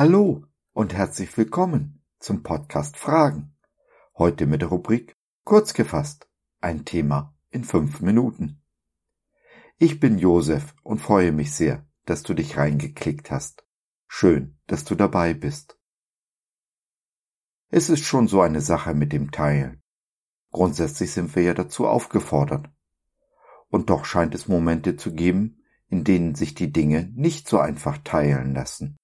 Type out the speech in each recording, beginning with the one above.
Hallo und herzlich willkommen zum Podcast Fragen. Heute mit der Rubrik Kurz gefasst. Ein Thema in fünf Minuten. Ich bin Josef und freue mich sehr, dass du dich reingeklickt hast. Schön, dass du dabei bist. Es ist schon so eine Sache mit dem Teilen. Grundsätzlich sind wir ja dazu aufgefordert. Und doch scheint es Momente zu geben, in denen sich die Dinge nicht so einfach teilen lassen.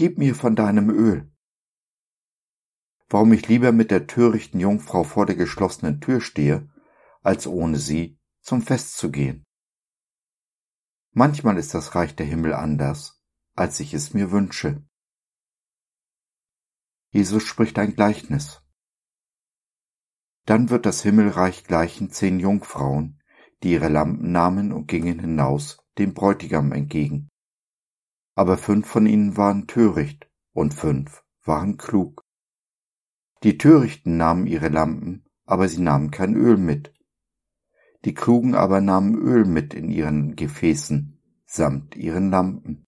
Gib mir von deinem Öl. Warum ich lieber mit der törichten Jungfrau vor der geschlossenen Tür stehe, als ohne sie zum Fest zu gehen. Manchmal ist das Reich der Himmel anders, als ich es mir wünsche. Jesus spricht ein Gleichnis. Dann wird das Himmelreich gleichen zehn Jungfrauen, die ihre Lampen nahmen und gingen hinaus dem Bräutigam entgegen aber fünf von ihnen waren töricht und fünf waren klug. Die Törichten nahmen ihre Lampen, aber sie nahmen kein Öl mit. Die Klugen aber nahmen Öl mit in ihren Gefäßen, samt ihren Lampen.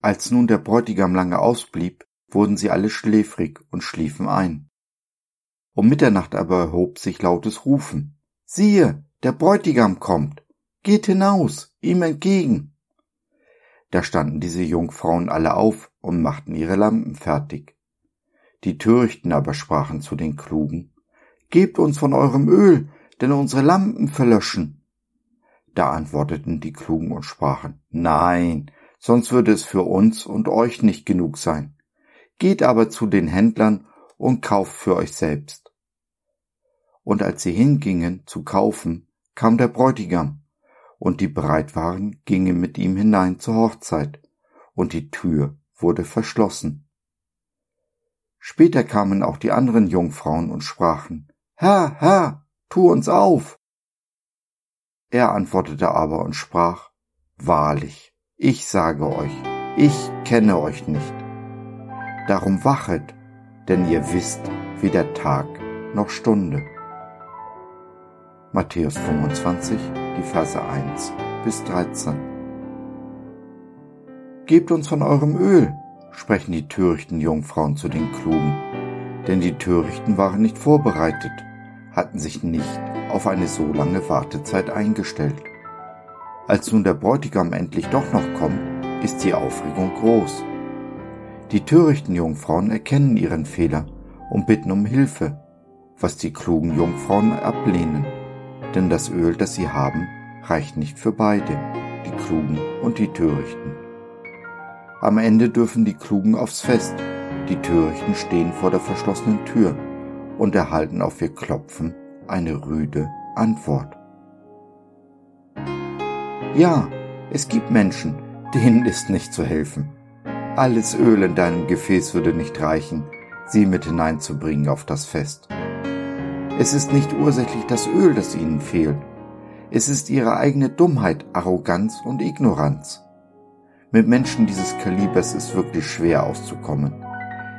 Als nun der Bräutigam lange ausblieb, wurden sie alle schläfrig und schliefen ein. Um Mitternacht aber erhob sich lautes Rufen. Siehe, der Bräutigam kommt. Geht hinaus, ihm entgegen. Da standen diese Jungfrauen alle auf und machten ihre Lampen fertig. Die Törichten aber sprachen zu den Klugen, Gebt uns von eurem Öl, denn unsere Lampen verlöschen. Da antworteten die Klugen und sprachen, Nein, sonst würde es für uns und euch nicht genug sein. Geht aber zu den Händlern und kauft für euch selbst. Und als sie hingingen zu kaufen, kam der Bräutigam und die bereit waren, gingen mit ihm hinein zur Hochzeit, und die Tür wurde verschlossen. Später kamen auch die anderen Jungfrauen und sprachen, Herr, Herr, tu uns auf. Er antwortete aber und sprach, Wahrlich, ich sage euch, ich kenne euch nicht. Darum wachet, denn ihr wisst weder Tag noch Stunde. Matthäus 25, die Verse 1 bis 13. Gebt uns von eurem Öl, sprechen die törichten Jungfrauen zu den Klugen, denn die Törichten waren nicht vorbereitet, hatten sich nicht auf eine so lange Wartezeit eingestellt. Als nun der Bräutigam endlich doch noch kommt, ist die Aufregung groß. Die törichten Jungfrauen erkennen ihren Fehler und bitten um Hilfe, was die klugen Jungfrauen ablehnen denn das Öl, das sie haben, reicht nicht für beide, die Klugen und die Törichten. Am Ende dürfen die Klugen aufs Fest, die Törichten stehen vor der verschlossenen Tür und erhalten auf ihr Klopfen eine rüde Antwort. Ja, es gibt Menschen, denen ist nicht zu helfen. Alles Öl in deinem Gefäß würde nicht reichen, sie mit hineinzubringen auf das Fest. Es ist nicht ursächlich das Öl, das ihnen fehlt. Es ist ihre eigene Dummheit, Arroganz und Ignoranz. Mit Menschen dieses Kalibers ist wirklich schwer auszukommen.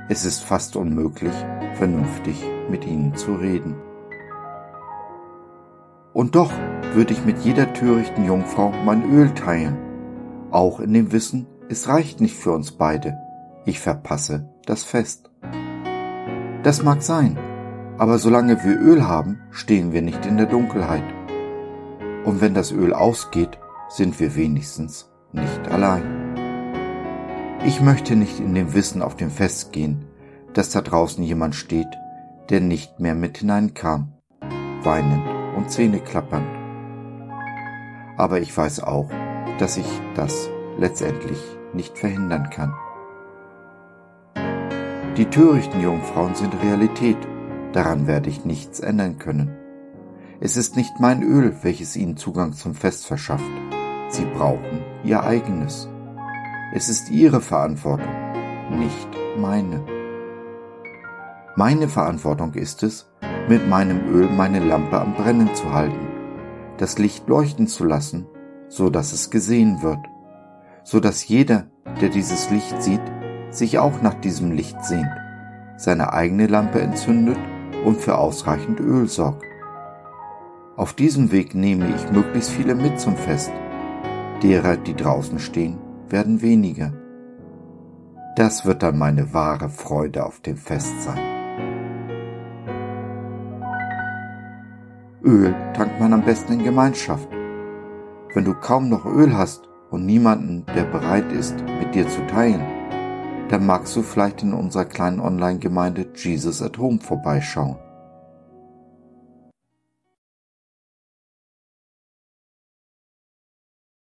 Es ist fast unmöglich, vernünftig mit ihnen zu reden. Und doch würde ich mit jeder törichten Jungfrau mein Öl teilen, auch in dem Wissen, es reicht nicht für uns beide. Ich verpasse das Fest. Das mag sein, aber solange wir Öl haben, stehen wir nicht in der Dunkelheit. Und wenn das Öl ausgeht, sind wir wenigstens nicht allein. Ich möchte nicht in dem Wissen auf dem Fest gehen, dass da draußen jemand steht, der nicht mehr mit hineinkam, weinend und zähneklappernd. Aber ich weiß auch, dass ich das letztendlich nicht verhindern kann. Die törichten Jungfrauen sind Realität Daran werde ich nichts ändern können. Es ist nicht mein Öl, welches ihnen Zugang zum Fest verschafft. Sie brauchen ihr eigenes. Es ist ihre Verantwortung, nicht meine. Meine Verantwortung ist es, mit meinem Öl meine Lampe am Brennen zu halten, das Licht leuchten zu lassen, so dass es gesehen wird, so dass jeder, der dieses Licht sieht, sich auch nach diesem Licht sehnt seine eigene Lampe entzündet und für ausreichend Öl sorgt. Auf diesem Weg nehme ich möglichst viele mit zum Fest. Derer, die draußen stehen, werden weniger. Das wird dann meine wahre Freude auf dem Fest sein. Öl tankt man am besten in Gemeinschaft. Wenn du kaum noch Öl hast und niemanden, der bereit ist, mit dir zu teilen, dann magst du vielleicht in unserer kleinen Online-Gemeinde Jesus at Home vorbeischauen.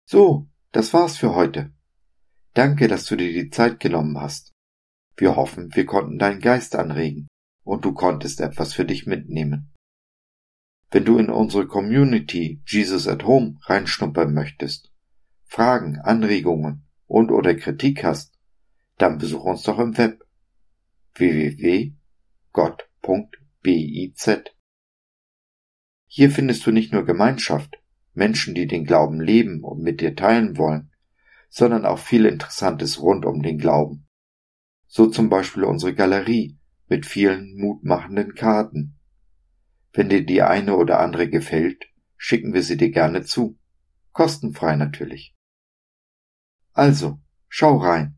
So, das war's für heute. Danke, dass du dir die Zeit genommen hast. Wir hoffen, wir konnten deinen Geist anregen und du konntest etwas für dich mitnehmen. Wenn du in unsere Community Jesus at Home reinschnuppern möchtest, Fragen, Anregungen und oder Kritik hast, dann besuch uns doch im Web www.gott.biz. Hier findest du nicht nur Gemeinschaft, Menschen, die den Glauben leben und mit dir teilen wollen, sondern auch viel Interessantes rund um den Glauben. So zum Beispiel unsere Galerie mit vielen mutmachenden Karten. Wenn dir die eine oder andere gefällt, schicken wir sie dir gerne zu. Kostenfrei natürlich. Also, schau rein